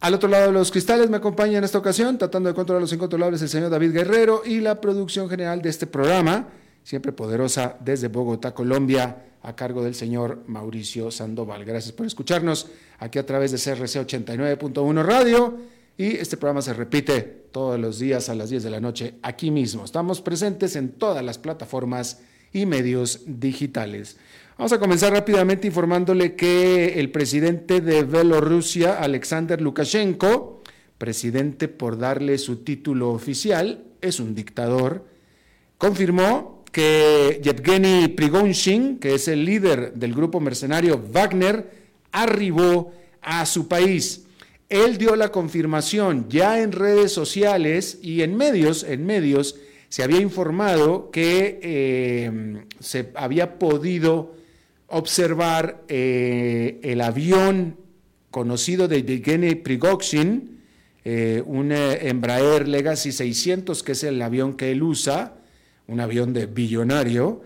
Al otro lado de los cristales me acompaña en esta ocasión, tratando de controlar los incontrolables, el señor David Guerrero y la producción general de este programa, siempre poderosa desde Bogotá, Colombia, a cargo del señor Mauricio Sandoval. Gracias por escucharnos aquí a través de CRC 89.1 Radio y este programa se repite todos los días a las 10 de la noche aquí mismo. Estamos presentes en todas las plataformas y medios digitales. Vamos a comenzar rápidamente informándole que el presidente de Bielorrusia, Alexander Lukashenko, presidente por darle su título oficial, es un dictador, confirmó que Yevgeny Prigozhin, que es el líder del grupo mercenario Wagner, arribó a su país. Él dio la confirmación ya en redes sociales y en medios, en medios, se había informado que eh, se había podido observar eh, el avión conocido de Yevgeny Prigozhin, eh, un eh, Embraer Legacy 600, que es el avión que él usa, un avión de billonario,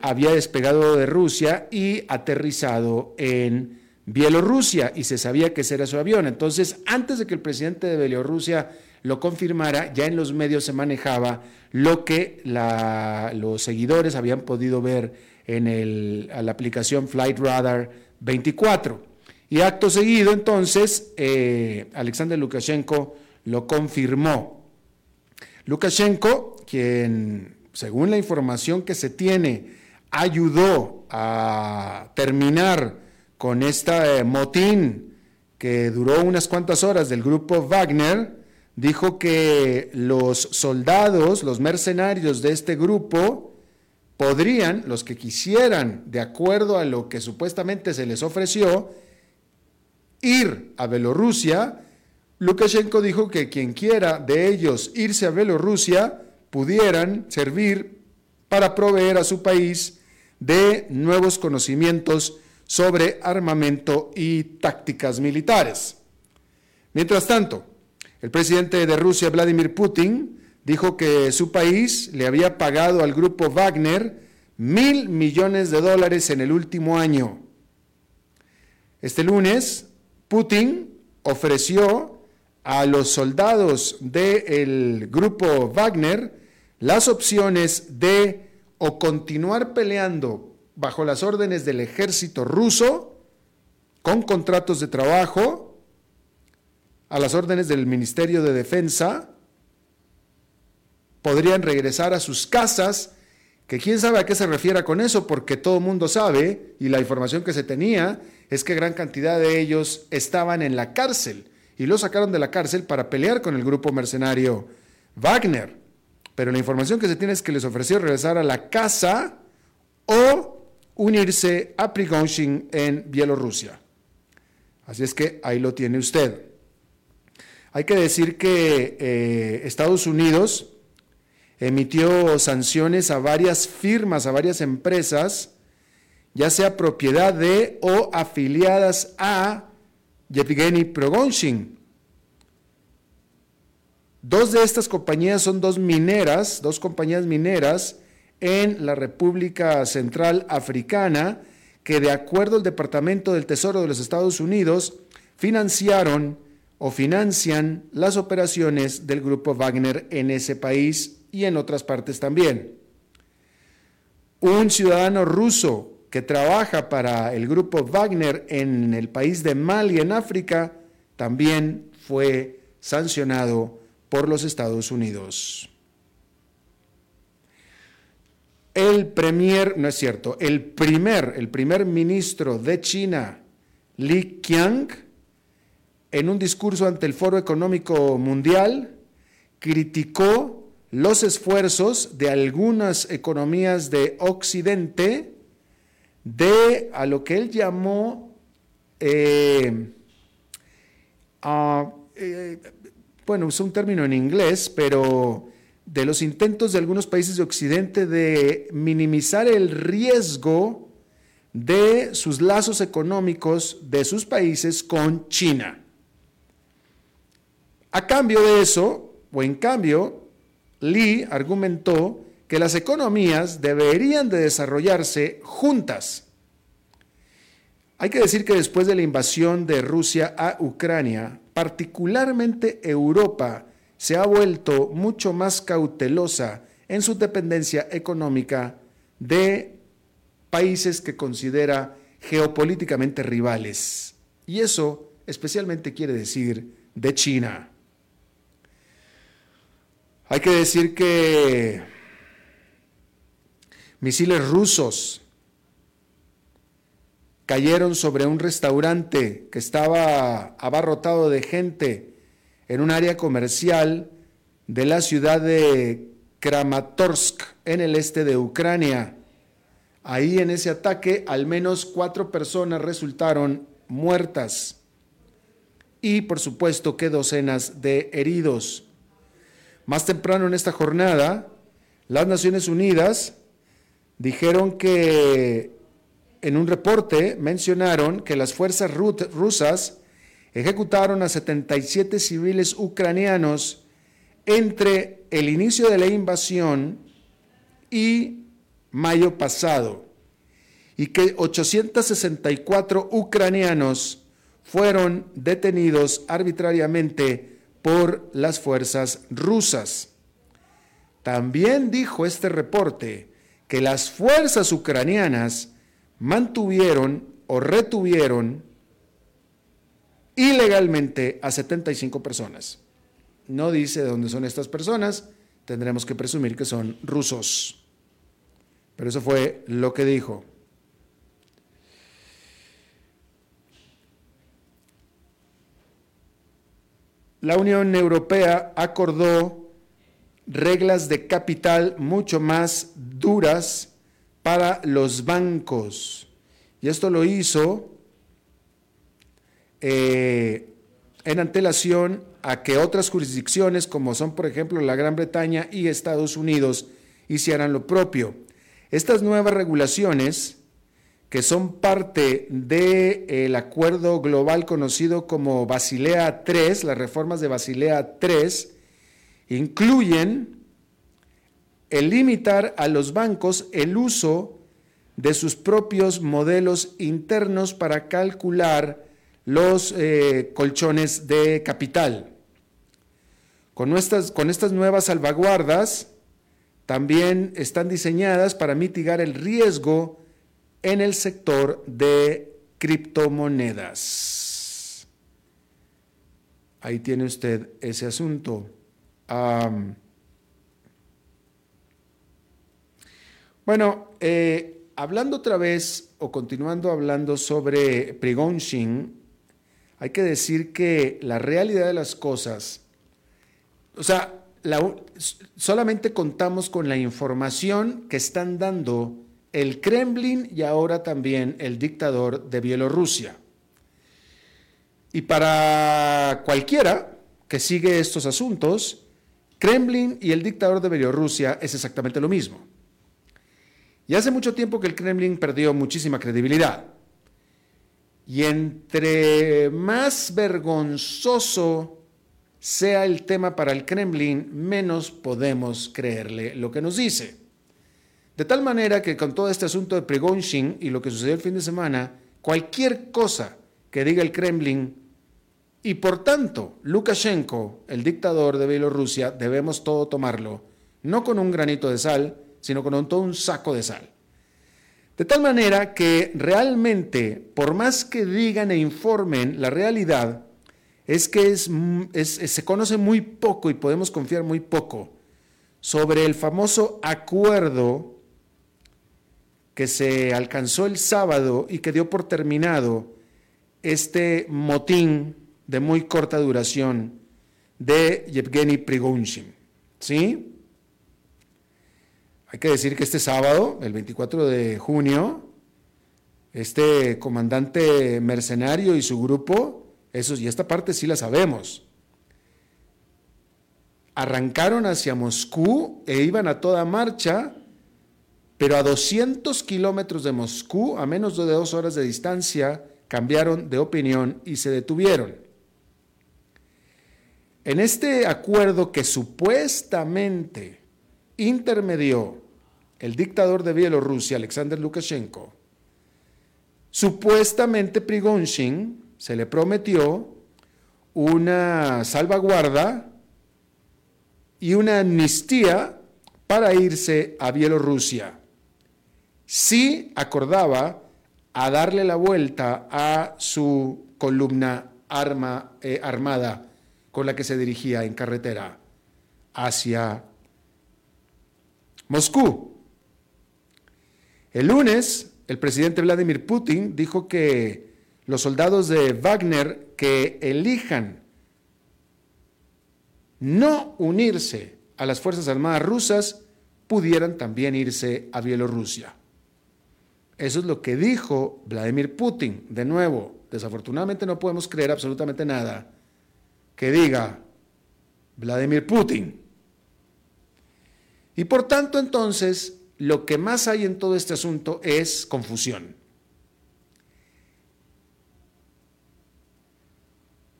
había despegado de Rusia y aterrizado en Bielorrusia y se sabía que ese era su avión. Entonces, antes de que el presidente de Bielorrusia lo confirmara, ya en los medios se manejaba lo que los seguidores habían podido ver en la aplicación Flight Radar 24. Y acto seguido, entonces, eh, Alexander Lukashenko lo confirmó. Lukashenko, quien, según la información que se tiene, ayudó a terminar con este motín que duró unas cuantas horas del grupo Wagner, dijo que los soldados, los mercenarios de este grupo, podrían, los que quisieran, de acuerdo a lo que supuestamente se les ofreció, ir a Bielorrusia. Lukashenko dijo que quien quiera de ellos irse a Bielorrusia pudieran servir para proveer a su país de nuevos conocimientos sobre armamento y tácticas militares. Mientras tanto, el presidente de Rusia, Vladimir Putin, dijo que su país le había pagado al grupo Wagner mil millones de dólares en el último año. Este lunes, Putin ofreció a los soldados del grupo Wagner las opciones de o continuar peleando bajo las órdenes del ejército ruso con contratos de trabajo a las órdenes del Ministerio de Defensa podrían regresar a sus casas, que quién sabe a qué se refiera con eso, porque todo el mundo sabe, y la información que se tenía, es que gran cantidad de ellos estaban en la cárcel y lo sacaron de la cárcel para pelear con el grupo mercenario Wagner. Pero la información que se tiene es que les ofreció regresar a la casa o unirse a Prigozhin en Bielorrusia. Así es que ahí lo tiene usted. Hay que decir que eh, Estados Unidos emitió sanciones a varias firmas, a varias empresas, ya sea propiedad de o afiliadas a Yevgeny Prigozhin. Dos de estas compañías son dos mineras, dos compañías mineras en la República Central Africana que de acuerdo al Departamento del Tesoro de los Estados Unidos financiaron o financian las operaciones del grupo Wagner en ese país y en otras partes también. Un ciudadano ruso que trabaja para el grupo Wagner en el país de Mali, en África, también fue sancionado por los Estados Unidos. El premier, no es cierto, el primer, el primer ministro de China, Li Qiang, en un discurso ante el Foro Económico Mundial, criticó los esfuerzos de algunas economías de Occidente de a lo que él llamó, eh, eh, bueno, usó un término en inglés, pero de los intentos de algunos países de Occidente de minimizar el riesgo de sus lazos económicos de sus países con China. A cambio de eso, o en cambio, Lee argumentó que las economías deberían de desarrollarse juntas. Hay que decir que después de la invasión de Rusia a Ucrania, particularmente Europa se ha vuelto mucho más cautelosa en su dependencia económica de países que considera geopolíticamente rivales. Y eso especialmente quiere decir de China. Hay que decir que misiles rusos cayeron sobre un restaurante que estaba abarrotado de gente en un área comercial de la ciudad de Kramatorsk, en el este de Ucrania. Ahí en ese ataque al menos cuatro personas resultaron muertas y por supuesto que docenas de heridos. Más temprano en esta jornada, las Naciones Unidas dijeron que en un reporte mencionaron que las fuerzas rusas ejecutaron a 77 civiles ucranianos entre el inicio de la invasión y mayo pasado y que 864 ucranianos fueron detenidos arbitrariamente por las fuerzas rusas. También dijo este reporte que las fuerzas ucranianas mantuvieron o retuvieron ilegalmente a 75 personas. No dice de dónde son estas personas, tendremos que presumir que son rusos. Pero eso fue lo que dijo. La Unión Europea acordó reglas de capital mucho más duras para los bancos. Y esto lo hizo eh, en antelación a que otras jurisdicciones, como son por ejemplo la Gran Bretaña y Estados Unidos, hicieran lo propio. Estas nuevas regulaciones que son parte del acuerdo global conocido como Basilea III, las reformas de Basilea III, incluyen el limitar a los bancos el uso de sus propios modelos internos para calcular los eh, colchones de capital. Con, con estas nuevas salvaguardas, también están diseñadas para mitigar el riesgo en el sector de criptomonedas. Ahí tiene usted ese asunto. bueno, eh, hablando otra vez o continuando hablando sobre Prigonshin, hay que decir que la realidad de las cosas, o sea, solamente contamos con la información que están dando el Kremlin y ahora también el dictador de Bielorrusia. Y para cualquiera que sigue estos asuntos, Kremlin y el dictador de Bielorrusia es exactamente lo mismo. Y hace mucho tiempo que el Kremlin perdió muchísima credibilidad. Y entre más vergonzoso sea el tema para el Kremlin, menos podemos creerle lo que nos dice. De tal manera que con todo este asunto de Prigozhin y lo que sucedió el fin de semana, cualquier cosa que diga el Kremlin Y por tanto, Lukashenko, el dictador de Bielorrusia, debemos todo tomarlo, no con un granito de sal, sino con todo un saco de sal. De tal manera que realmente, por más que digan e informen, la realidad es que se conoce muy poco y podemos confiar muy poco sobre el famoso acuerdo que se alcanzó el sábado y que dio por terminado este motín de muy corta duración de Yevgeny Prigozhin. ¿Sí? Hay que decir que este sábado, el 24 de junio, este comandante mercenario y su grupo, esos, y esta parte sí la sabemos, arrancaron hacia Moscú e iban a toda marcha, pero a 200 kilómetros de Moscú, a menos de dos horas de distancia, cambiaron de opinión y se detuvieron. En este acuerdo que supuestamente intermedió el dictador de Bielorrusia, Alexander Lukashenko, supuestamente Prigozhin se le prometió una salvaguarda y una amnistía para irse a Bielorrusia. Si acordaba a darle la vuelta a su columna arma, eh, armada con la que se dirigía en carretera hacia Moscú. El lunes, el presidente Vladimir Putin dijo que los soldados de Wagner que elijan no unirse a las Fuerzas Armadas rusas pudieran también irse a Bielorrusia. Eso es lo que dijo Vladimir Putin. De nuevo, desafortunadamente no podemos creer absolutamente nada que diga Vladimir Putin. Y por tanto entonces, lo que más hay en todo este asunto es confusión.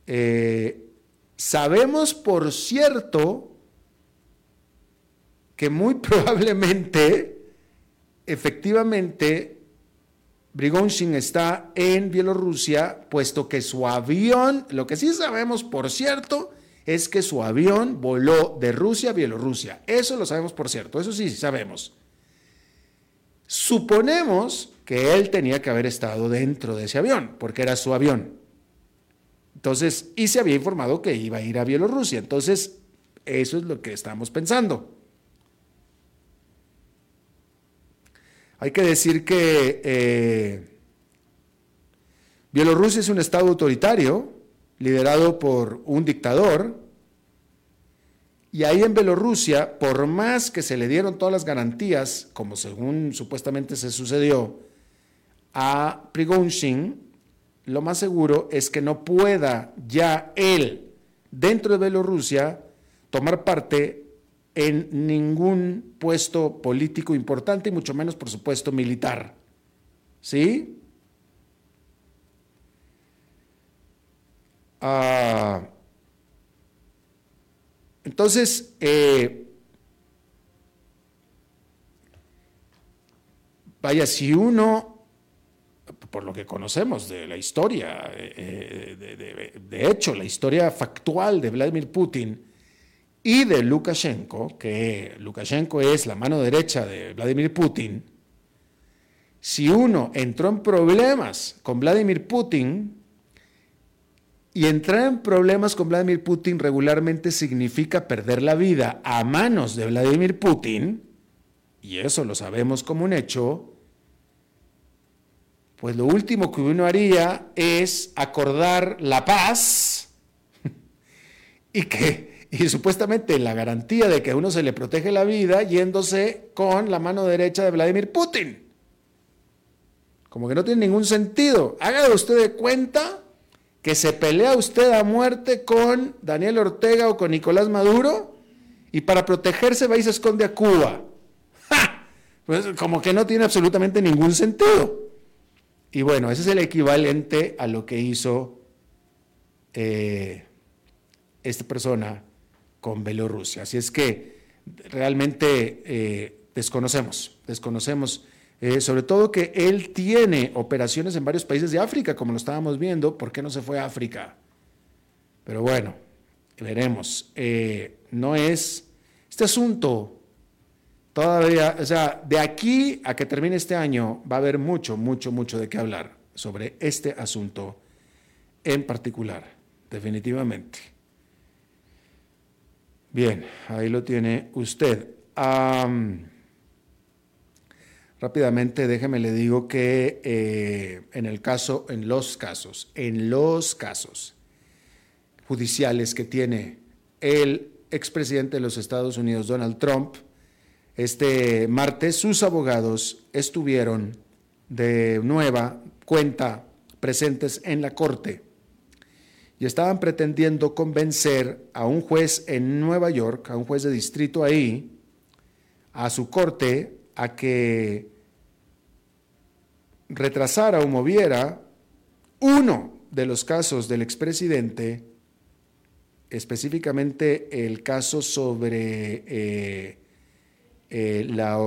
Eh, sabemos, por cierto, que muy probablemente, efectivamente, Brigonshin está en Bielorrusia, puesto que su avión, lo que sí sabemos, por cierto, es que su avión voló de Rusia a Bielorrusia. Eso lo sabemos, por cierto, eso sí sabemos. Suponemos que él tenía que haber estado dentro de ese avión, porque era su avión. Entonces, y se había informado que iba a ir a Bielorrusia. Entonces, eso es lo que estamos pensando. Hay que decir que eh, Bielorrusia es un estado autoritario, liderado por un dictador, y ahí en Bielorrusia, por más que se le dieron todas las garantías, como según supuestamente se sucedió a Prigozhin, lo más seguro es que no pueda ya él, dentro de Bielorrusia, tomar parte en ningún puesto político importante y mucho menos, por supuesto, militar. ¿Sí? Ah, entonces, eh, vaya, si uno, por lo que conocemos de la historia, eh, de, de, hecho, la historia factual de Vladimir Putin y de Lukashenko, que Lukashenko es la mano derecha de Vladimir Putin, si uno entró en problemas con Vladimir Putin, y entrar en problemas con Vladimir Putin regularmente significa perder la vida a manos de Vladimir Putin, y eso lo sabemos como un hecho, pues lo último que uno haría es acordar la paz y que y supuestamente la garantía de que a uno se le protege la vida yéndose con la mano derecha de Vladimir Putin. Como que no tiene ningún sentido. Haga usted de cuenta que se pelea usted a muerte con Daniel Ortega o con Nicolás Maduro y para protegerse va y se esconde a Cuba. Pues como que no tiene absolutamente ningún sentido. Y bueno, ese es el equivalente a lo que hizo eh, esta persona con Bielorrusia. Así es que realmente eh, desconocemos, desconocemos eh, sobre todo que él tiene operaciones en varios países de África, como lo estábamos viendo, ¿por qué no se fue a África? Pero bueno, veremos. Eh, no es este asunto todavía, o sea, de aquí a que termine este año va a haber mucho, mucho, mucho de qué hablar sobre este asunto en particular, definitivamente. Bien, ahí lo tiene usted. rápidamente, déjeme le digo que eh, en el caso, en los casos, en los casos judiciales que tiene el expresidente de los Estados Unidos, Donald Trump, este martes sus abogados estuvieron de nueva cuenta presentes en la corte y estaban pretendiendo convencer a un juez en Nueva York, a un juez de distrito ahí, a su corte, a que retrasara o moviera uno de los casos del expresidente, específicamente el caso sobre eh, eh, la,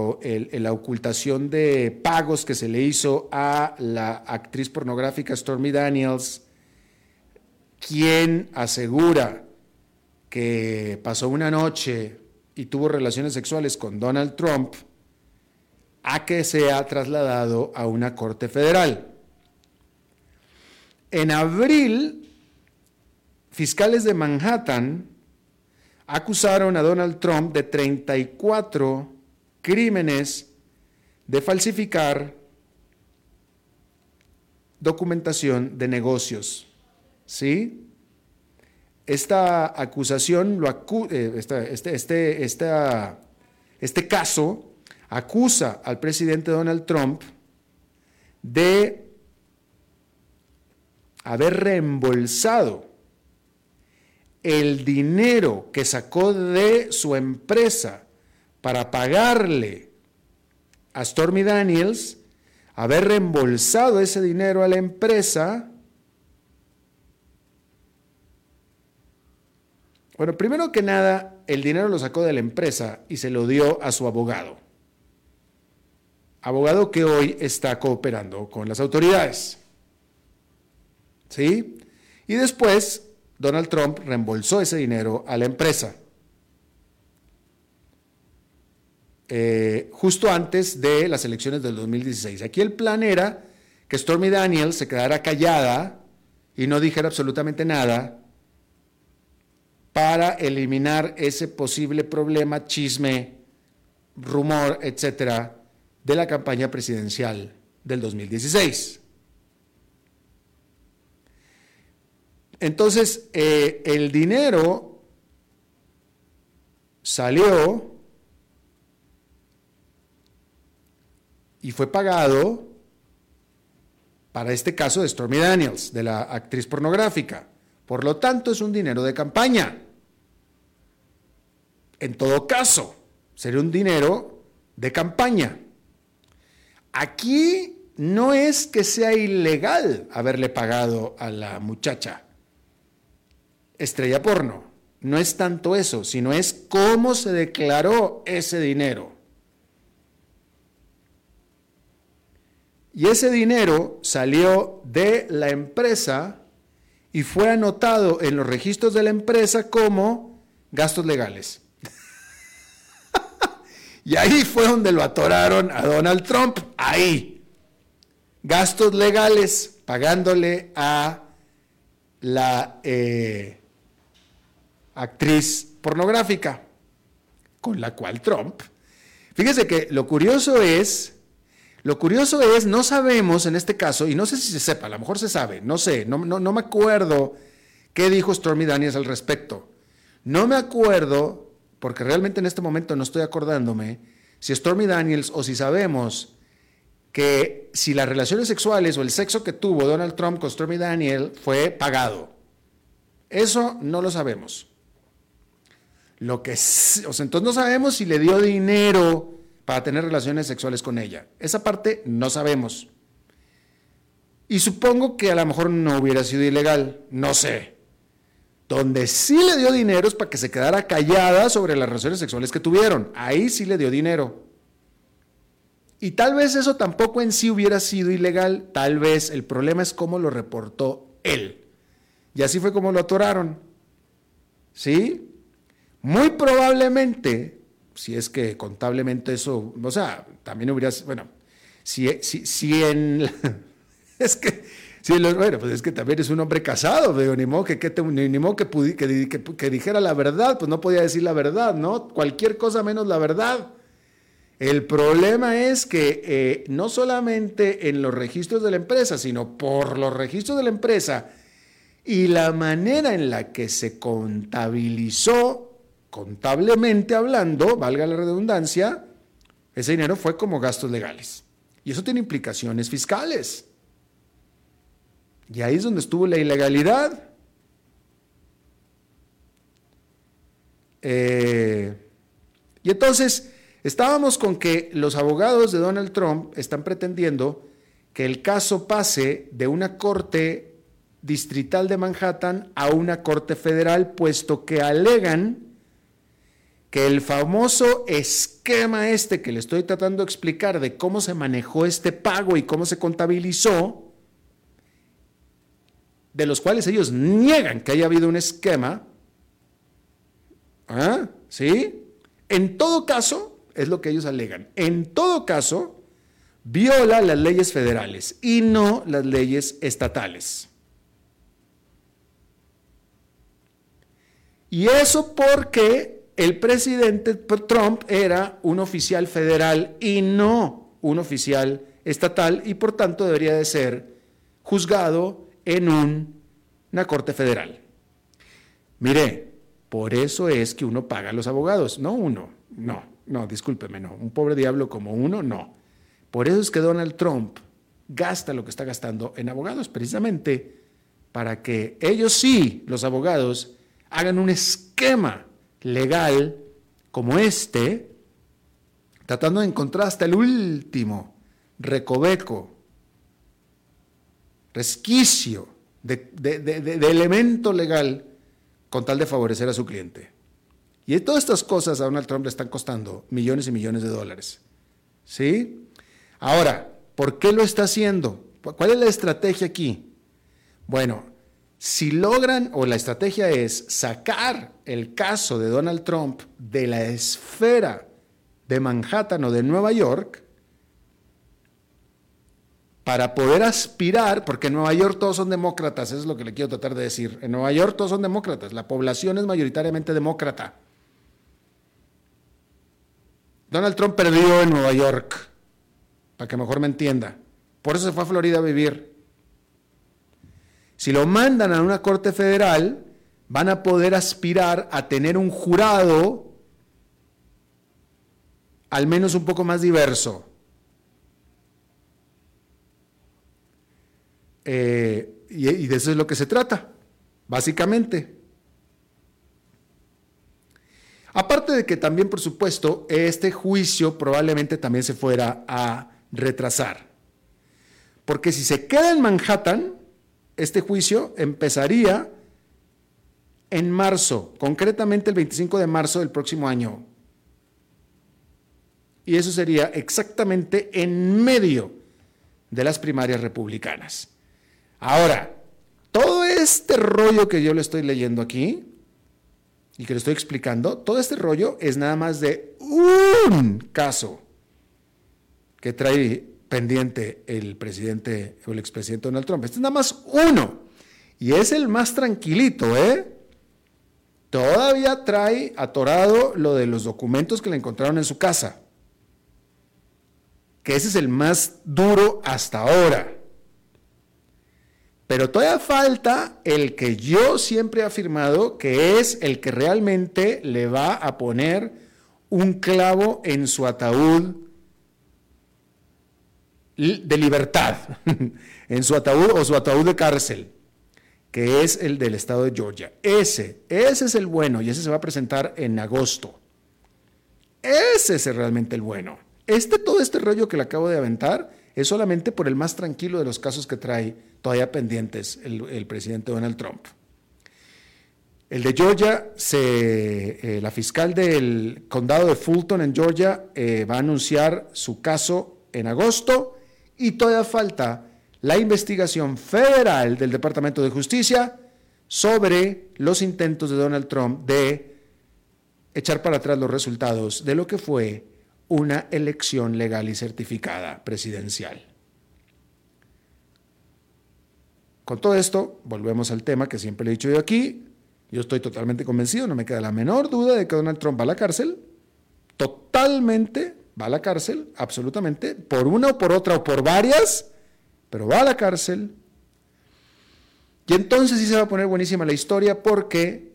la, ocultación de pagos que se le hizo a la actriz pornográfica Stormy Daniels, quien asegura que pasó una noche y tuvo relaciones sexuales con Donald Trump, a que sea trasladado a una corte federal. En abril, fiscales de Manhattan acusaron a Donald Trump de 34 crímenes de falsificar documentación de negocios. ¿Sí? Esta acusación, lo eh, este, este, este caso acusa al presidente Donald Trump de haber reembolsado el dinero que sacó de su empresa para pagarle a Stormy Daniels, haber reembolsado ese dinero a la empresa Bueno, primero que nada, el dinero lo sacó de la empresa y se lo dio a su abogado. Abogado que hoy está cooperando con las autoridades. ¿Sí? Y después, Donald Trump reembolsó ese dinero a la empresa. Eh, justo antes de las elecciones del 2016. Aquí el plan era que Stormy Daniels se quedara callada y no dijera absolutamente nada para eliminar ese posible problema, chisme, rumor, etcétera, de la campaña presidencial del 2016. Entonces, eh, el dinero salió y fue pagado para este caso de Stormy Daniels, de la actriz pornográfica. Por lo tanto, es un dinero de campaña. En todo caso, sería un dinero de campaña. Aquí no es que sea ilegal haberle pagado a la muchacha estrella porno. No es tanto eso, sino es cómo se declaró ese dinero. Y ese dinero salió de la empresa y fue anotado en los registros de la empresa como gastos legales. y ahí fue donde lo atoraron a Donald Trump, ahí. Gastos legales, pagándole a la eh, actriz pornográfica, con la cual Trump. Fíjese que lo curioso es lo curioso es, no sabemos en este caso, y no sé si se sepa, a lo mejor se sabe, no sé, no, no, me acuerdo qué dijo Stormy Daniels al respecto. No me acuerdo, porque realmente en este momento no estoy acordándome, si Stormy Daniels o si sabemos que si las relaciones sexuales o el sexo que tuvo Donald Trump con Stormy Daniels fue pagado. Eso no lo sabemos. Lo que, o sea, entonces no sabemos si le dio dinero para tener relaciones sexuales con ella. Esa parte no sabemos. Y supongo que a lo mejor no hubiera sido ilegal, no sé. Donde sí le dio dinero es para que se quedara callada sobre las relaciones sexuales que tuvieron. Ahí sí le dio dinero. Y tal vez eso tampoco en sí hubiera sido ilegal, tal vez el problema es cómo lo reportó él. Y así fue como lo atoraron. ¿sí? Muy probablemente, si es que contablemente eso, o sea, también hubiera, bueno, si, si, si en, es que, si bueno, pues es que también es un hombre casado, digo, ni modo que, que, ni, modo que, que, que, dijera la verdad, pues no podía decir la verdad, ¿no? Cualquier cosa menos la verdad. El problema es que eh, no solamente en los registros de la empresa, sino por los registros de la empresa y la manera en la que se contabilizó, contablemente hablando, valga la redundancia, ese dinero fue como gastos legales. Y eso tiene implicaciones fiscales. Y ahí es donde estuvo la ilegalidad. Eh, y entonces, Estábamos con que los abogados de Donald Trump están pretendiendo que el caso pase de una corte distrital de Manhattan a una corte federal, puesto que alegan que el famoso esquema este que le estoy tratando de explicar de cómo se manejó este pago y cómo se contabilizó, de los cuales ellos niegan que haya habido un esquema, ¿ah? ¿sí? En todo caso, es lo que ellos alegan. En todo caso, viola las leyes federales y no las leyes estatales. Y eso porque el presidente Trump era un oficial federal y no un oficial estatal y por tanto debería de ser juzgado en una corte federal. Mire, por eso es que uno paga a los abogados, no uno, no. No, discúlpeme, no. Un pobre diablo como uno, no. Por eso es que Donald Trump gasta lo que está gastando en abogados, precisamente para que ellos sí, los abogados, hagan un esquema legal como este, tratando de encontrar hasta el último recoveco, resquicio de, de elemento legal con tal de favorecer a su cliente. Y todas estas cosas a Donald Trump le están costando millones y millones de dólares. ¿Sí? Ahora, ¿por qué lo está haciendo? ¿Cuál es la estrategia aquí? Bueno, si logran, o la estrategia es sacar el caso de Donald Trump de la esfera de Manhattan o de Nueva York, para poder aspirar, porque en Nueva York todos son demócratas, eso es lo que le quiero tratar de decir, en Nueva York todos son demócratas, la población es mayoritariamente demócrata. Donald Trump perdió en Nueva York, para que mejor me entienda. Por eso se fue a Florida a vivir. Si lo mandan a una corte federal, van a poder aspirar a tener un jurado al menos un poco más diverso. Eh, y, y de eso es lo que se trata, básicamente. Aparte de que también, por supuesto, este juicio probablemente también se fuera a retrasar. Porque si se queda en Manhattan, este juicio empezaría en marzo, concretamente el 25 de marzo del próximo año. Y eso sería exactamente en medio de las primarias republicanas. Ahora, todo este rollo que yo le estoy leyendo aquí, y que le estoy explicando, todo este rollo es nada más de un caso que trae pendiente el presidente o el expresidente Donald Trump. Este es nada más uno. Y es el más tranquilito, ¿eh? Todavía trae atorado lo de los documentos que le encontraron en su casa. Que ese es el más duro hasta ahora. Pero todavía falta el que yo siempre he afirmado que es el que realmente le va a poner un clavo en su ataúd de libertad, en su ataúd o su ataúd de cárcel, que es el del estado de Georgia. Ese, ese es el bueno y ese se va a presentar en agosto. Ese es realmente el bueno. Este, todo este rollo que le acabo de aventar, es solamente por el más tranquilo de los casos que trae todavía pendientes el, presidente Donald Trump. El de Georgia, se, eh, la fiscal del condado de Fulton en Georgia eh, va a anunciar su caso en agosto y todavía falta la investigación federal del Departamento de Justicia sobre los intentos de Donald Trump de echar para atrás los resultados de lo que fue una elección legal y certificada presidencial. Con todo esto, volvemos al tema que siempre le he dicho yo aquí. Yo estoy totalmente convencido, no me queda la menor duda de que Donald Trump va a la cárcel. Totalmente va a la cárcel, absolutamente, por una o por otra o por varias, pero va a la cárcel. Y entonces sí se va a poner buenísima la historia porque,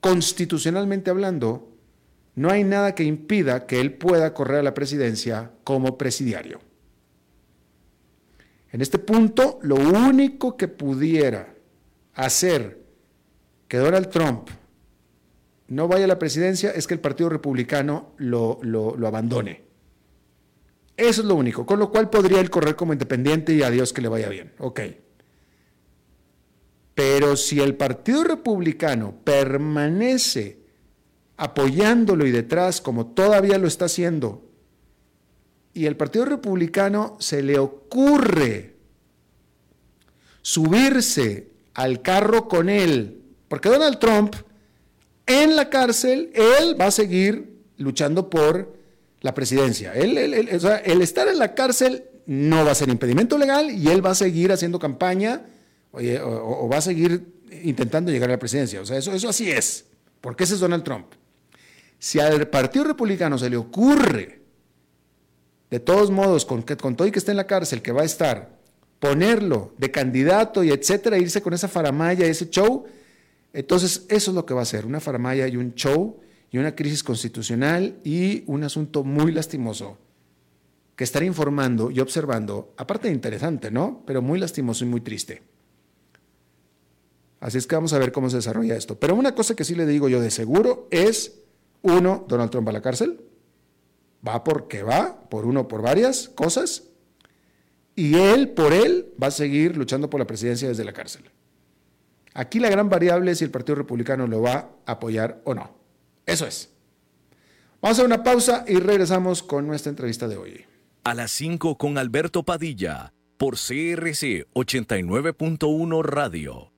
constitucionalmente hablando, no hay nada que impida que él pueda correr a la presidencia como presidiario. En este punto, lo único que pudiera hacer que Donald Trump no vaya a la presidencia es que el Partido Republicano lo, abandone. Eso es lo único, con lo cual podría él correr como independiente y a Dios que le vaya bien. Ok. Pero si el Partido Republicano permanece apoyándolo y detrás, como todavía lo está haciendo, y el Partido Republicano se le ocurre subirse al carro con él, porque Donald Trump en la cárcel, él va a seguir luchando por la presidencia. Él, el estar en la cárcel no va a ser impedimento legal y él va a seguir haciendo campaña o, o, va a seguir intentando llegar a la presidencia. O sea, eso, eso así es, porque ese es Donald Trump. Si al Partido Republicano se le ocurre, de todos modos, con, con todo y que esté en la cárcel, que va a estar, ponerlo de candidato y etcétera, irse con esa faramaya, ese show, entonces eso es lo que va a ser, una faramaya y un show y una crisis constitucional y un asunto muy lastimoso que estar informando y observando, aparte de interesante, ¿no? Pero muy lastimoso y muy triste. Así es que vamos a ver cómo se desarrolla esto. Pero una cosa que sí le digo yo de seguro es uno, Donald Trump va a la cárcel. Va porque va, por uno, por varias cosas. Y él, por él, va a seguir luchando por la presidencia desde la cárcel. Aquí la gran variable es si el Partido Republicano lo va a apoyar o no. Eso es. Vamos a una pausa y regresamos con nuestra entrevista de hoy. A las 5 con Alberto Padilla, por CRC 89.1 Radio.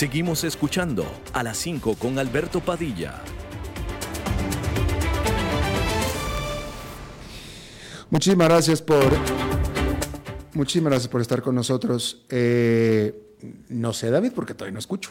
Seguimos escuchando a las 5 con Alberto Padilla. Muchísimas gracias por muchísimas gracias por estar con nosotros. Eh, no sé, David, porque todavía no escucho.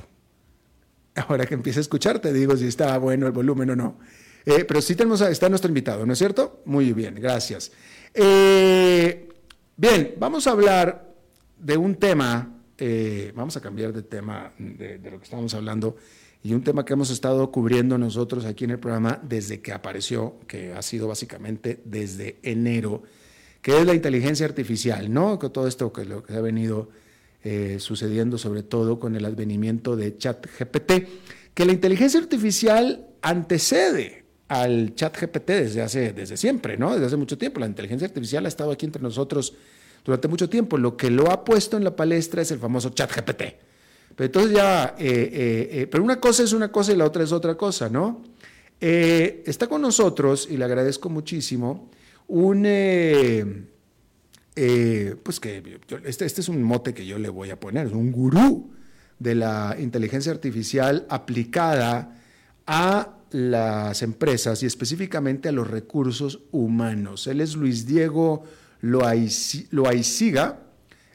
Ahora que empiece a escuchar, te digo si está bueno el volumen o no. Eh, pero sí tenemos a, está nuestro invitado, ¿no es cierto? Muy bien, gracias. Eh, bien, vamos a hablar de un tema eh, vamos a cambiar de tema de, lo que estábamos hablando y un tema que hemos estado cubriendo nosotros aquí en el programa desde que apareció, que ha sido básicamente desde enero, que es la inteligencia artificial, ¿no? Con todo esto que, lo que ha venido eh, sucediendo, sobre todo con el advenimiento de ChatGPT, que la inteligencia artificial antecede al ChatGPT desde hace desde siempre, ¿no? Desde hace mucho tiempo. La inteligencia artificial ha estado aquí entre nosotros durante mucho tiempo. Lo que lo ha puesto en la palestra es el famoso chat GPT. Pero entonces ya, eh, eh, eh, pero una cosa es una cosa y la otra es otra cosa, ¿no? está con nosotros, y le agradezco muchísimo, un, pues que este, este es un mote que yo le voy a poner, es un gurú de la inteligencia artificial aplicada a las empresas y específicamente a los recursos humanos. Él es Luis Diego Loaiziga.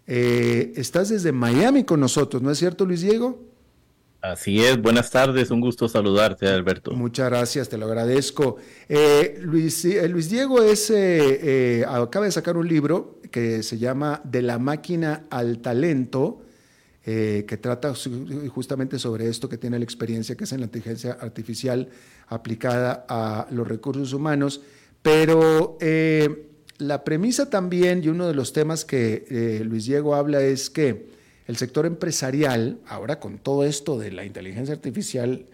Eh, estás desde Miami con nosotros, ¿no es cierto, Luis Diego? Así es, buenas tardes, un gusto saludarte, Alberto. Muchas gracias, te lo agradezco. Eh, Luis, eh, Luis, Diego es, eh, acaba de sacar un libro que se llama De la máquina al talento, que trata justamente sobre esto que tiene la experiencia, que es en la inteligencia artificial aplicada a los recursos humanos, pero la premisa también, y uno de los temas que eh, Luis Diego habla es que el sector empresarial, ahora con todo esto de la inteligencia artificial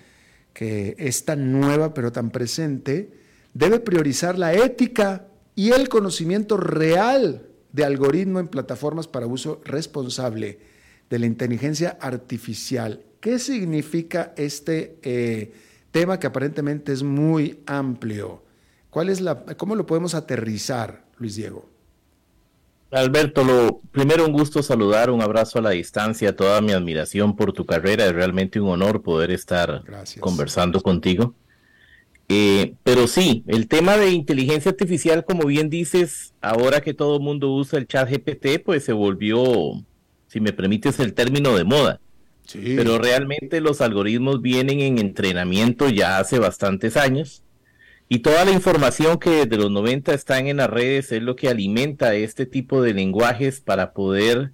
que es tan nueva pero tan presente, debe priorizar la ética y el conocimiento real de algoritmo en plataformas para uso responsable de la inteligencia artificial. ¿Qué significa este eh, tema que aparentemente es muy amplio? ¿Cuál es la, ¿Cómo lo podemos aterrizar, Luis Diego? Alberto, lo, primero un gusto saludar, un abrazo a la distancia, toda mi admiración por tu carrera, es realmente un honor poder estar conversando contigo. Eh, pero sí, el tema de inteligencia artificial, como bien dices, ahora que todo el mundo usa el chat GPT, pues se volvió, si me permites el término, de moda. Pero realmente los algoritmos vienen en entrenamiento ya hace bastantes años y toda la información que desde los 90 están en las redes es lo que alimenta este tipo de lenguajes para poder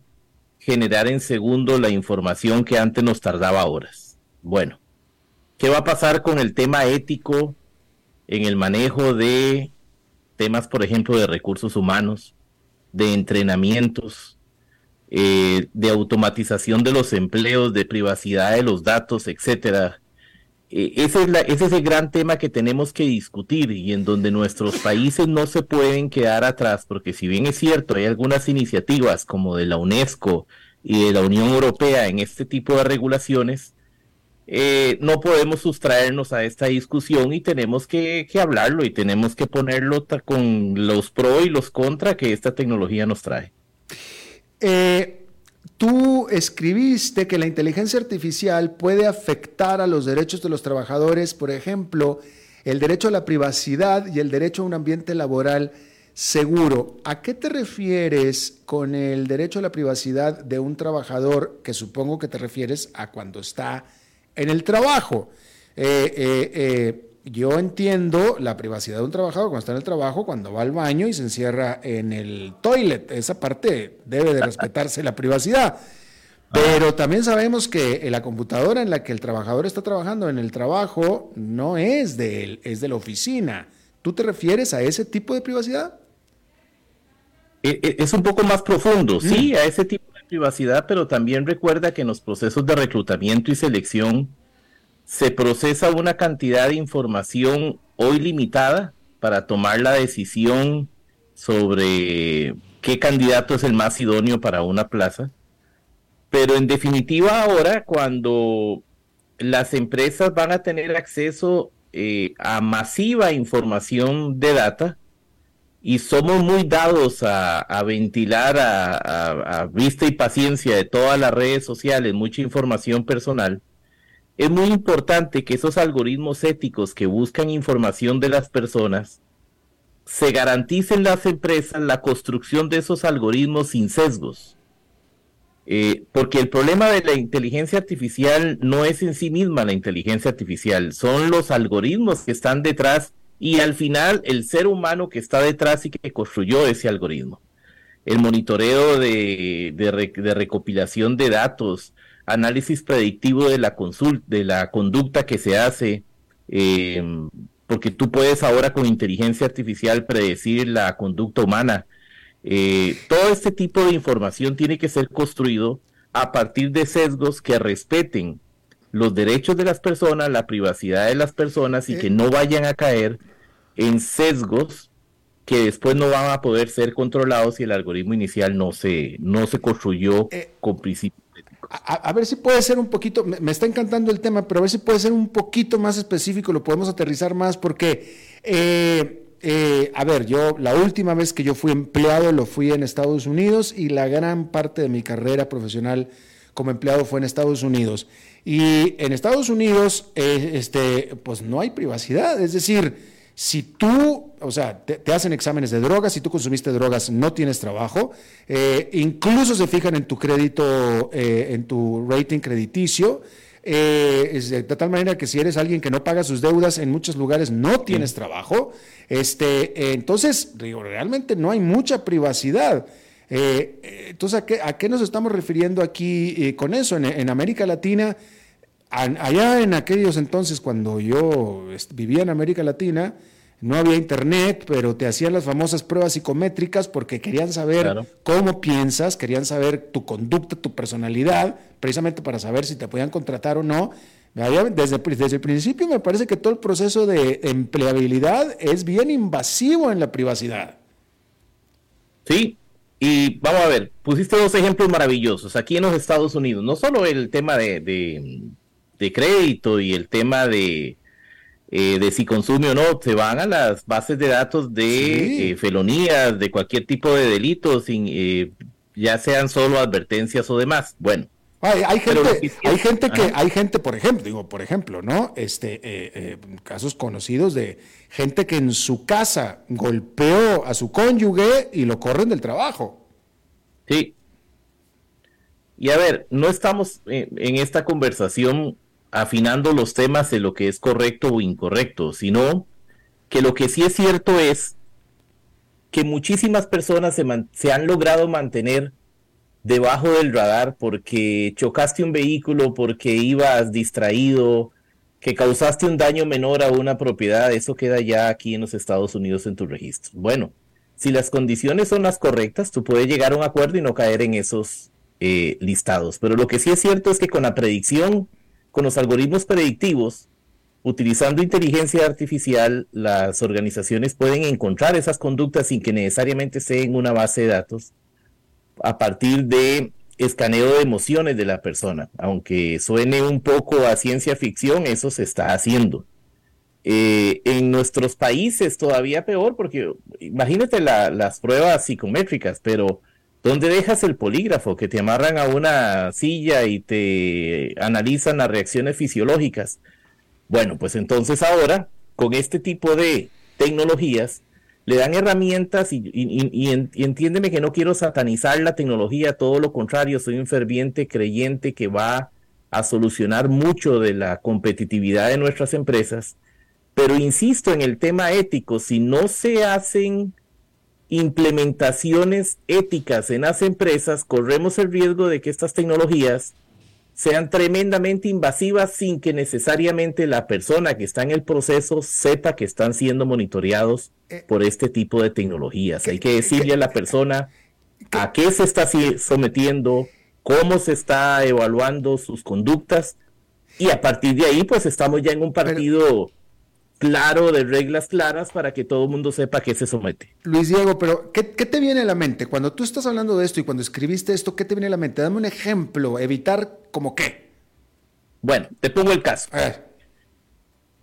generar en segundo la información que antes nos tardaba horas. Bueno, ¿qué va a pasar con el tema ético en el manejo de temas, por ejemplo, de recursos humanos, de entrenamientos, eh, de automatización de los empleos, de privacidad de los datos, etcétera? Eh, ese, es ese es el gran tema que tenemos que discutir y en donde nuestros países no se pueden quedar atrás, porque si bien es cierto, hay algunas iniciativas como de la UNESCO y de la Unión Europea en este tipo de regulaciones, eh, no podemos sustraernos a esta discusión y tenemos que, hablarlo y tenemos que ponerlo con los pro y los contra que esta tecnología nos trae. Eh, Tú escribiste que la inteligencia artificial puede afectar a los derechos de los trabajadores, por ejemplo, el derecho a la privacidad y el derecho a un ambiente laboral seguro. ¿A qué te refieres con el derecho a la privacidad de un trabajador, que supongo que te refieres a cuando está en el trabajo? Eh, eh, eh, yo entiendo la privacidad de un trabajador cuando está en el trabajo, cuando va al baño y se encierra en el toilet. Esa parte debe de respetarse la privacidad. Pero también sabemos que la computadora en la que el trabajador está trabajando en el trabajo no es de él, es de la oficina. ¿Tú te refieres a ese tipo de privacidad? E, e, es un poco más profundo, sí, mm. a ese tipo de privacidad, pero también recuerda que en los procesos de reclutamiento y selección se procesa una cantidad de información hoy limitada para tomar la decisión sobre qué candidato es el más idóneo para una plaza. Pero en definitiva ahora, cuando las empresas van a tener acceso eh, a masiva información de data, y somos muy dados a, ventilar a, vista y paciencia de todas las redes sociales mucha información personal, es muy importante que esos algoritmos éticos que buscan información de las personas se garanticen las empresas la construcción de esos algoritmos sin sesgos. Eh, porque el problema de la inteligencia artificial no es en sí misma la inteligencia artificial, son los algoritmos que están detrás y al final el ser humano que está detrás y que construyó ese algoritmo. El monitoreo de, de recopilación de datos, análisis predictivo de la, de la conducta que se hace, eh, porque tú puedes ahora con inteligencia artificial predecir la conducta humana. Eh, todo este tipo de información tiene que ser construido a partir de sesgos que respeten los derechos de las personas, la privacidad de las personas y que no vayan a caer en sesgos que después no van a poder ser controlados si el algoritmo inicial no se, no se construyó eh, con principios a, ver si puede ser un poquito, me, está encantando el tema, pero a ver si puede ser un poquito más específico, lo podemos aterrizar más, porque, eh, eh, a ver, yo la última vez que yo fui empleado lo fui en Estados Unidos y la gran parte de mi carrera profesional como empleado fue en Estados Unidos. Y en Estados Unidos, eh, este, pues no hay privacidad, es decir, si tú, o sea, te, hacen exámenes de drogas, si tú consumiste drogas, no tienes trabajo, eh, incluso se fijan en tu crédito, eh, en tu rating crediticio, eh, de tal manera que si eres alguien que no paga sus deudas en muchos lugares no tienes trabajo, este, entonces realmente no hay mucha privacidad. entonces, ¿a qué, nos estamos refiriendo aquí con eso? en América Latina allá en aquellos entonces, cuando yo vivía en América Latina, no había internet, pero te hacían las famosas pruebas psicométricas porque querían saber cómo piensas, querían saber tu conducta, tu personalidad, precisamente para saber si te podían contratar o no. Desde, desde el principio me parece que todo el proceso de empleabilidad es bien invasivo en la privacidad. Sí, y vamos a ver, pusiste dos ejemplos maravillosos aquí en los Estados Unidos, no solo el tema de, de, crédito y el tema de, eh, de si consume o no, se van a las bases de datos de eh, felonías, de cualquier tipo de delitos, sin, eh, ya sean solo advertencias o demás. Bueno, hay, gente, hay gente que, hay gente, por ejemplo, digo, por ejemplo, ¿no? Este, casos conocidos de gente que en su casa golpeó a su cónyuge y lo corren del trabajo. Sí. Y a ver, no estamos en, esta conversación afinando los temas de lo que es correcto o incorrecto, sino que lo que sí es cierto es que muchísimas personas se, han logrado mantener debajo del radar porque chocaste un vehículo, porque ibas distraído, que causaste un daño menor a una propiedad, eso queda ya aquí en los Estados Unidos en tu registro. Bueno, si las condiciones son las correctas, tú puedes llegar a un acuerdo y no caer en esos eh, listados. Pero lo que sí es cierto es que con la predicción, con los algoritmos predictivos, utilizando inteligencia artificial, las organizaciones pueden encontrar esas conductas sin que necesariamente estén en una base de datos a partir de escaneo de emociones de la persona. Aunque suene un poco a ciencia ficción, eso se está haciendo. Eh, en nuestros países todavía peor, porque imagínate las pruebas psicométricas, pero ¿dónde dejas el polígrafo? Que te amarran a una silla y te analizan las reacciones fisiológicas. Bueno, pues entonces ahora, con este tipo de tecnologías, le dan herramientas y, entiéndeme que no quiero satanizar la tecnología, todo lo contrario, soy un ferviente creyente que va a solucionar mucho de la competitividad de nuestras empresas, pero insisto en el tema ético, si no se hacen implementaciones éticas en las empresas, corremos el riesgo de que estas tecnologías sean tremendamente invasivas sin que necesariamente la persona que está en el proceso sepa que están siendo monitoreados eh, por este tipo de tecnologías. Hay que decirle a la persona a qué se está sometiendo, cómo se está evaluando sus conductas y a partir de ahí pues estamos ya en un partido claro, de reglas claras para que todo el mundo sepa a qué se somete. Luis Diego, pero ¿qué, te viene a la mente? Cuando tú estás hablando de esto y cuando escribiste esto, ¿qué te viene a la mente? Dame un ejemplo, evitar como qué. Bueno, te pongo el caso.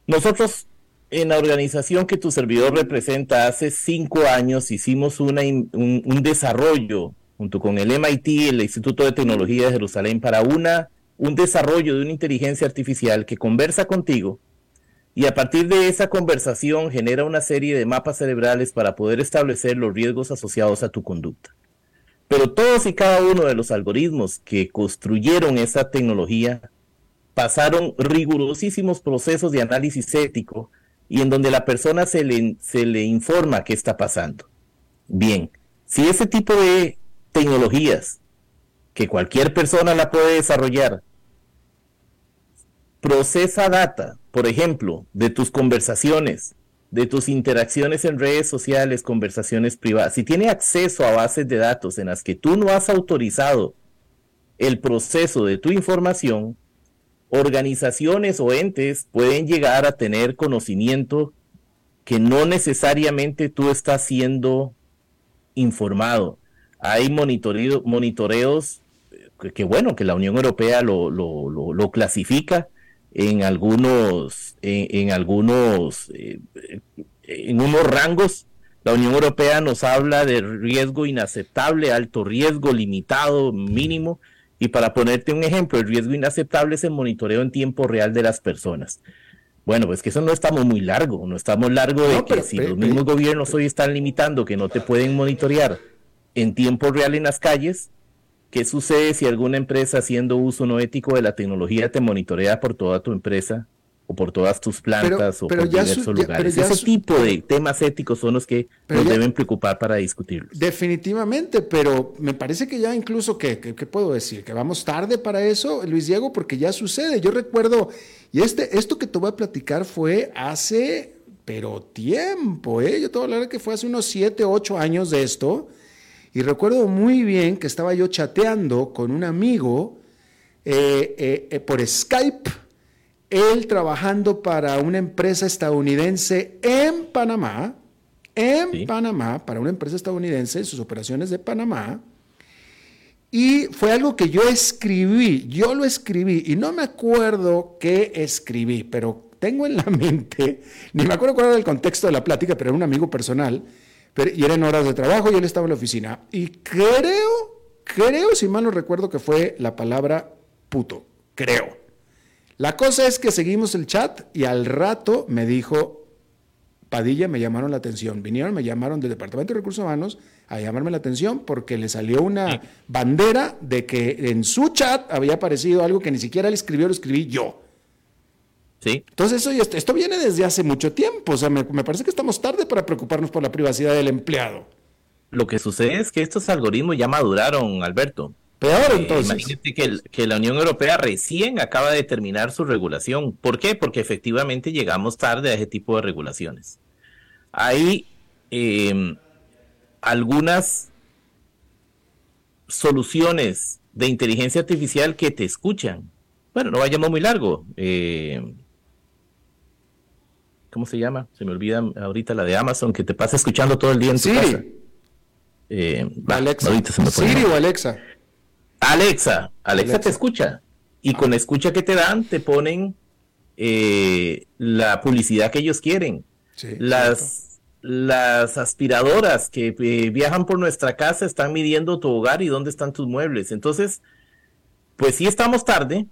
Nosotros en la organización que tu servidor representa hace cinco años hicimos una, un, un desarrollo junto con el MIT, el Instituto de Tecnología de Jerusalén, para una, un desarrollo de una inteligencia artificial que conversa contigo y a partir de esa conversación genera una serie de mapas cerebrales para poder establecer los riesgos asociados a tu conducta. Pero todos y cada uno de los algoritmos que construyeron esa tecnología pasaron rigurosísimos procesos de análisis ético y en donde la persona se le, se le informa qué está pasando. Bien, si ese tipo de tecnologías, que cualquier persona la puede desarrollar, procesa data, por ejemplo, de tus conversaciones, de tus interacciones en redes sociales, conversaciones privadas, si tiene acceso a bases de datos en las que tú no has autorizado el proceso de tu información, organizaciones o entes pueden llegar a tener conocimiento que no necesariamente tú estás siendo informado. Hay monitoreos que, bueno, que la Unión Europea lo, lo clasifica en algunos, en, algunos, eh, en unos rangos. La Unión Europea nos habla de riesgo inaceptable, alto riesgo, limitado, mínimo. Y para ponerte un ejemplo, el riesgo inaceptable es el monitoreo en tiempo real de las personas. Bueno, pues que eso no estamos muy largo, no estamos largo de que si los mismos gobiernos hoy están limitando que no te pueden monitorear en tiempo real en las calles, ¿Qué sucede si alguna empresa haciendo uso no ético de la tecnología te monitorea por toda tu empresa o por todas tus plantas o por diversos lugares? Ese tipo de temas éticos son los que nos deben preocupar para discutirlos. Definitivamente, pero me parece que ya incluso, ¿qué, qué, puedo decir? Que vamos tarde para eso, Luis Diego, porque ya sucede. Yo recuerdo, y este, esto que te voy a platicar fue hace, pero tiempo, ¿eh? Yo te voy a hablar que fue hace unos siete, ocho años de esto y recuerdo muy bien que estaba yo chateando con un amigo eh, eh, eh, por Skype él trabajando para una empresa estadounidense en Panamá, en Panamá, para una empresa estadounidense, en sus operaciones de Panamá, y fue algo que yo escribí, yo lo escribí, y no me acuerdo qué escribí, pero tengo en la mente, ni me acuerdo cuál era el contexto de la plática, pero era un amigo personal, pero, y era en horas de trabajo y él estaba en la oficina. Y creo, creo, si mal no recuerdo, que fue la palabra puto, creo. La cosa es que seguimos el chat y al rato me dijo, Padilla, me llamaron la atención. Vinieron, me llamaron del Departamento de Recursos Humanos a llamarme la atención porque le salió una bandera de que en su chat había aparecido algo que ni siquiera él escribió, lo escribí yo. Sí. Entonces, eso, esto, esto viene desde hace mucho tiempo. O sea, me, me parece que estamos tarde para preocuparnos por la privacidad del empleado. Lo que sucede es que estos algoritmos ya maduraron, Alberto. Peor Eh, entonces. imagínate que, el- que la Unión Europea recién acaba de terminar su regulación. ¿Por qué? Porque efectivamente llegamos tarde a ese tipo de regulaciones. Hay eh, algunas soluciones de inteligencia artificial que te escuchan. Bueno, no vayamos muy largo. Eh, ¿Cómo se llama? Se me olvida ahorita la de Amazon que te pasa escuchando todo el día en tu casa. Siri, Eh, Alexa. ahorita se me Siri o Alexa. Alexa, Alexa, Alexa. te escucha. Y con la escucha que te dan, te ponen eh, la publicidad que ellos quieren. Sí. Las, las aspiradoras que eh, viajan por nuestra casa están midiendo tu hogar y dónde están tus muebles. Entonces, pues sí estamos tarde,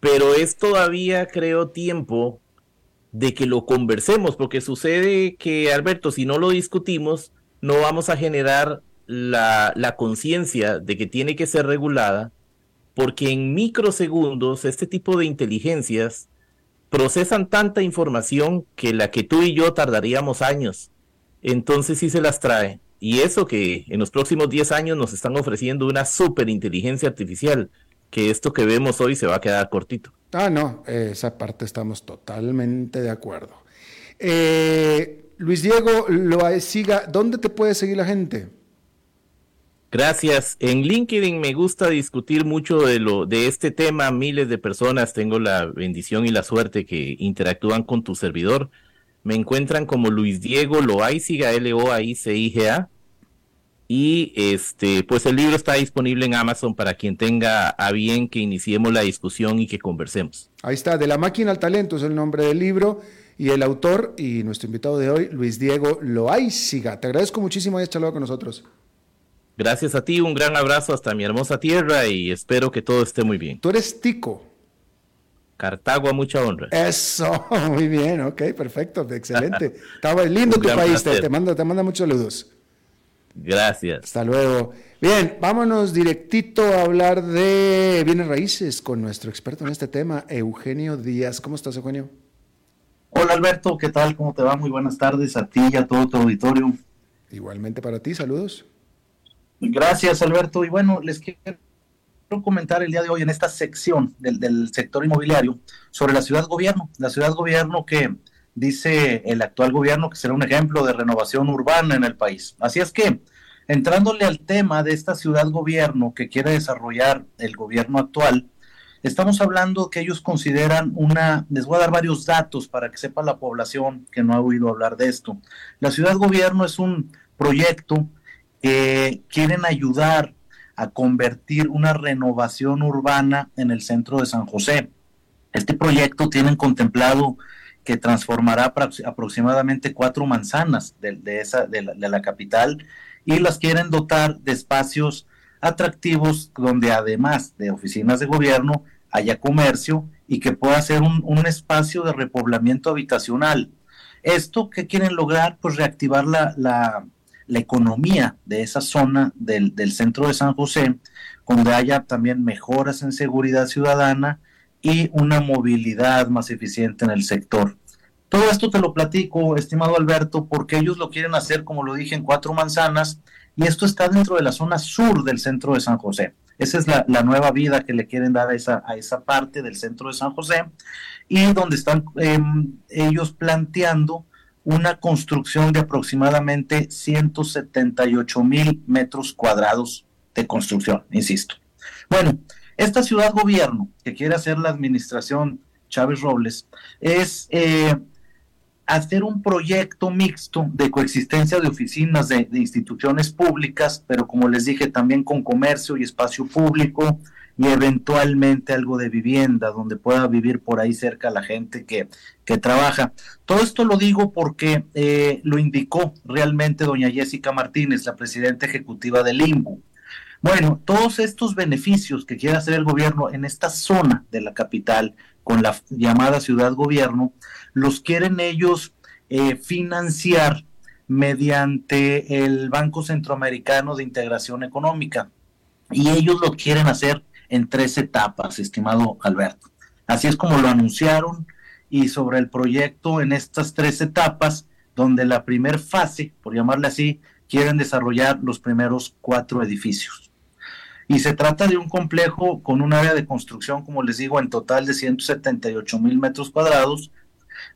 pero es todavía, creo, tiempo de que lo conversemos, porque sucede que, Alberto, si no lo discutimos, no vamos a generar la, la conciencia de que tiene que ser regulada, porque en microsegundos este tipo de inteligencias procesan tanta información que la que tú y yo tardaríamos años. Entonces sí se las trae. Y eso que en los próximos 10 años nos están ofreciendo una superinteligencia artificial, que esto que vemos hoy se va a quedar cortito. Ah, no, esa parte estamos totalmente de acuerdo. Eh, Luis Diego lo siga, ¿dónde te puede seguir la gente? Gracias. En LinkedIn me gusta discutir mucho de lo de este tema. Miles de personas tengo la bendición y la suerte que interactúan con tu servidor. Me encuentran como Luis Diego Loaiziga, L O A I C I G A. Y este, pues el libro está disponible en Amazon para quien tenga a bien que iniciemos la discusión y que conversemos. Ahí está, De la máquina al talento es el nombre del libro y el autor y nuestro invitado de hoy, Luis Diego Loaiziga. Te agradezco muchísimo hayas charlado con nosotros. Gracias a ti, un gran abrazo hasta mi hermosa tierra y espero que todo esté muy bien. Tú eres Tico. Cartago a mucha honra. Eso, muy bien, ok, perfecto, excelente. Estaba lindo tu país, te, te manda, te manda muchos saludos. Gracias. Hasta luego. Bien, vámonos directito a hablar de bienes raíces con nuestro experto en este tema, Eugenio Díaz. ¿Cómo estás, Eugenio? Hola Alberto, ¿qué tal? ¿Cómo te va? Muy buenas tardes a ti y a todo tu auditorio. Igualmente para ti, saludos. Gracias Alberto. Y bueno, les quiero comentar el día de hoy en esta sección del, del sector inmobiliario sobre la ciudad gobierno. La ciudad gobierno que dice el actual gobierno que será un ejemplo de renovación urbana en el país. Así es que, entrándole al tema de esta ciudad gobierno que quiere desarrollar el gobierno actual, estamos hablando que ellos consideran una, les voy a dar varios datos para que sepa la población que no ha oído hablar de esto. La ciudad gobierno es un proyecto que quieren ayudar a convertir una renovación urbana en el centro de San José. Este proyecto tienen contemplado que transformará aprox- aproximadamente cuatro manzanas de, de esa, de, la, de la capital y las quieren dotar de espacios atractivos donde además de oficinas de gobierno haya comercio y que pueda ser un, espacio de repoblamiento habitacional. Esto que quieren lograr, pues reactivar la, la, la economía de esa zona del, del, centro de San José, donde haya también mejoras en seguridad ciudadana y una movilidad más eficiente en el sector. Todo esto te lo platico, estimado Alberto, porque ellos lo quieren hacer, como lo dije, en cuatro manzanas, y esto está dentro de la zona sur del centro de San José. Esa es la, nueva vida que le quieren dar a esa, a esa parte del centro de San José, y donde están eh, ellos planteando una construcción de aproximadamente 178 mil metros cuadrados de construcción, insisto. Bueno, esta ciudad gobierno que quiere hacer la administración Chávez Robles, es eh, hacer un proyecto mixto de coexistencia de oficinas de, instituciones públicas, pero como les dije, también con comercio y espacio público y eventualmente algo de vivienda donde pueda vivir por ahí cerca la gente que, que trabaja. Todo esto lo digo porque eh, lo indicó realmente doña Jessica Martínez, la presidenta ejecutiva del IMBU. Bueno, todos estos beneficios que quiere hacer el gobierno en esta zona de la capital, con la llamada ciudad gobierno, los quieren ellos eh, financiar mediante el Banco Centroamericano de Integración Económica. Y ellos lo quieren hacer en tres etapas, estimado Alberto. Así es como lo anunciaron y sobre el proyecto en estas tres etapas, donde la primera fase, por llamarle así, quieren desarrollar los primeros cuatro edificios. Y se trata de un complejo con un área de construcción, como les digo, en total de 178 mil metros cuadrados,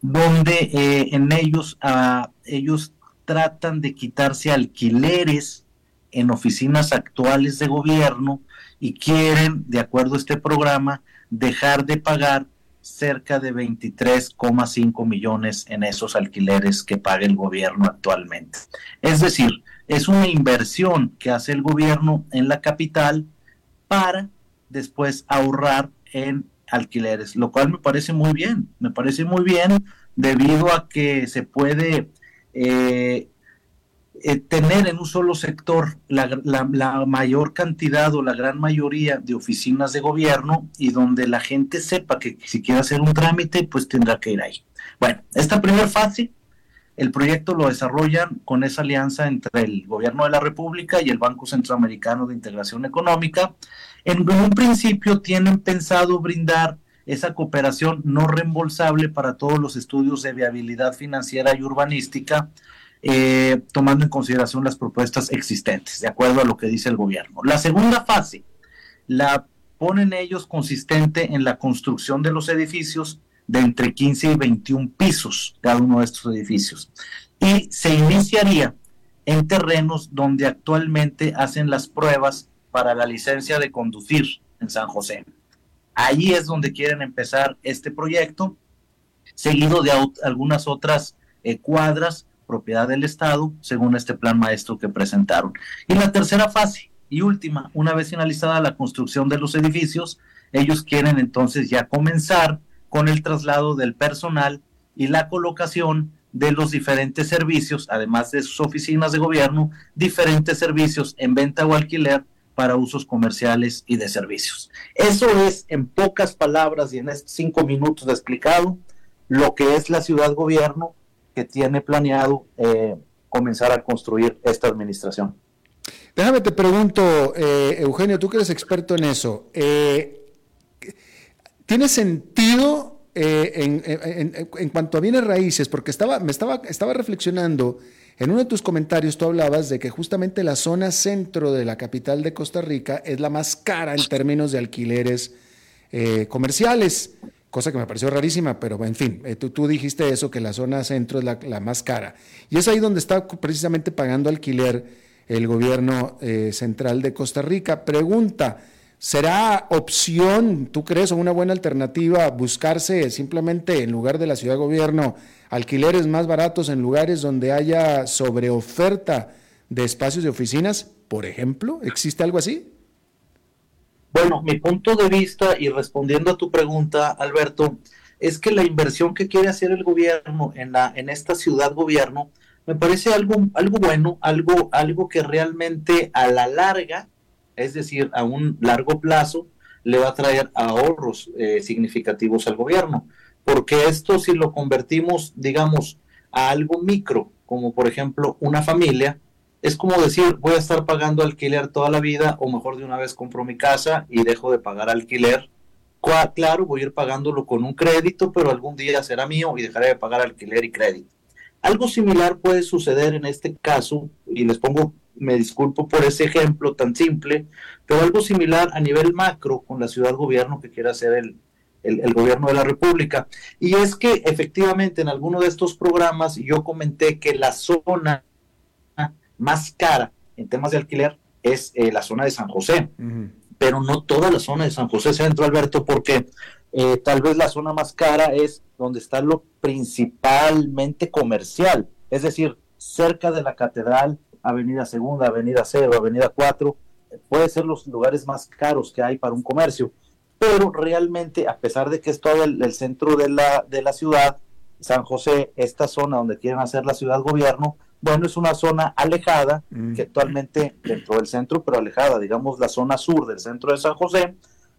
donde eh, en ellos, ah, ellos tratan de quitarse alquileres en oficinas actuales de gobierno y quieren, de acuerdo a este programa, dejar de pagar cerca de 23,5 millones en esos alquileres que paga el gobierno actualmente. Es decir, es una inversión que hace el gobierno en la capital para después ahorrar en alquileres, lo cual me parece muy bien, me parece muy bien debido a que se puede eh, eh, tener en un solo sector la, la, mayor cantidad o la gran mayoría de oficinas de gobierno y donde la gente sepa que si quiere hacer un trámite, pues tendrá que ir ahí. Bueno, esta primera fase el proyecto lo desarrollan con esa alianza entre el Gobierno de la República y el Banco Centroamericano de Integración Económica. En un principio tienen pensado brindar esa cooperación no reembolsable para todos los estudios de viabilidad financiera y urbanística, eh, tomando en consideración las propuestas existentes, de acuerdo a lo que dice el gobierno. La segunda fase la ponen ellos consistente en la construcción de los edificios de entre 15 y 21 pisos cada uno de estos edificios. Y se iniciaría en terrenos donde actualmente hacen las pruebas para la licencia de conducir en San José. Allí es donde quieren empezar este proyecto, seguido de algunas otras eh, cuadras, propiedad del Estado, según este plan maestro que presentaron. Y la tercera fase y última, una vez finalizada la construcción de los edificios, ellos quieren entonces ya comenzar con el traslado del personal y la colocación de los diferentes servicios, además de sus oficinas de gobierno, diferentes servicios en venta o alquiler para usos comerciales y de servicios. Eso es, en pocas palabras y en estos cinco minutos explicado, lo que es la ciudad gobierno que tiene planeado eh, comenzar a construir esta administración. Déjame te pregunto, eh, Eugenio, tú que eres experto en eso, eh, ¿Tiene sentido eh, en, cuanto a bienes raíces? Porque estaba, me estaba, estaba reflexionando, en uno de tus comentarios tú hablabas de que justamente la zona centro de la capital de Costa Rica es la más cara en términos de alquileres comerciales, cosa que me pareció rarísima, pero en fin, eh, tú, tú, dijiste eso, que la zona centro es la, más cara. Y es ahí donde está precisamente pagando alquiler el gobierno central de Costa Rica. Pregunta, ¿Será opción, tú crees, o una buena alternativa buscarse simplemente en lugar de la ciudad gobierno alquileres más baratos en lugares donde haya sobreoferta de espacios de oficinas, por ejemplo? ¿Existe algo así? Bueno, mi punto de vista y respondiendo a tu pregunta, Alberto, es que la inversión que quiere hacer el gobierno en, la, en esta ciudad gobierno me parece algo, algo bueno, algo, algo que realmente a la larga es decir, a un largo plazo, le va a traer ahorros eh, significativos al gobierno, porque esto si lo convertimos, digamos, a algo micro, como por ejemplo una familia, es como decir, voy a estar pagando alquiler toda la vida o mejor de una vez compro mi casa y dejo de pagar alquiler. Claro, voy a ir pagándolo con un crédito, pero algún día será mío y dejaré de pagar alquiler y crédito. Algo similar puede suceder en este caso, y les pongo me disculpo por ese ejemplo tan simple, pero algo similar a nivel macro con la ciudad gobierno que quiere hacer el, el, gobierno de la República. Y es que efectivamente en alguno de estos programas yo comenté que la zona más cara en temas de alquiler es eh, la zona de San José, pero no toda la zona de San José Centro, Alberto, porque eh, tal vez la zona más cara es donde está lo principalmente comercial, es decir, cerca de la catedral, Avenida Segunda, Avenida Cero, Avenida 4, puede ser los lugares más caros que hay para un comercio. Pero realmente, a pesar de que es todo el, centro de la, de la ciudad, San José, esta zona donde quieren hacer la ciudad gobierno, bueno, es una zona alejada, mm. que actualmente dentro del centro, pero alejada, digamos, la zona sur del centro de San José,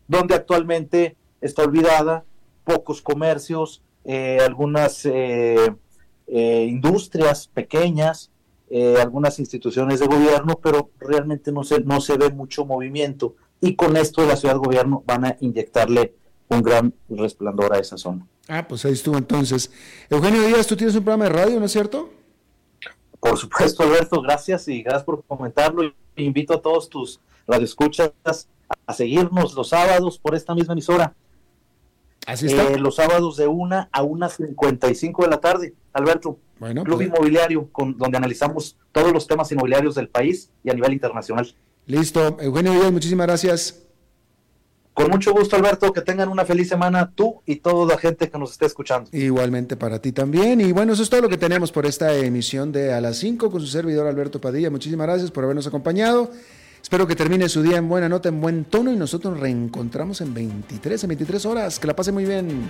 donde actualmente está olvidada, pocos comercios, eh, algunas eh, eh, industrias pequeñas, algunas instituciones de gobierno, pero realmente no se, no se ve mucho movimiento. Y con esto la ciudad gobierno van a inyectarle un gran resplandor a esa zona. Ah, pues ahí estuvo entonces. Eugenio Díaz, tú tienes un programa de radio, ¿no es cierto? Por supuesto, Alberto, gracias y gracias por comentarlo. Invito a todos tus radioescuchas a seguirnos los sábados por esta misma emisora. Así está. Eh, los sábados de 1 a 1.55 de la tarde, Alberto. Bueno, Club pues, Inmobiliario, con, donde analizamos todos los temas inmobiliarios del país y a nivel internacional. Listo. Eugenio Díaz, muchísimas gracias. Con mucho gusto, Alberto. Que tengan una feliz semana tú y toda la gente que nos esté escuchando. Igualmente para ti también. Y bueno, eso es todo lo que tenemos por esta emisión de A las 5 con su servidor Alberto Padilla. Muchísimas gracias por habernos acompañado. Espero que termine su día en buena nota, en buen tono y nosotros nos reencontramos en 23, en 23 horas. Que la pase muy bien.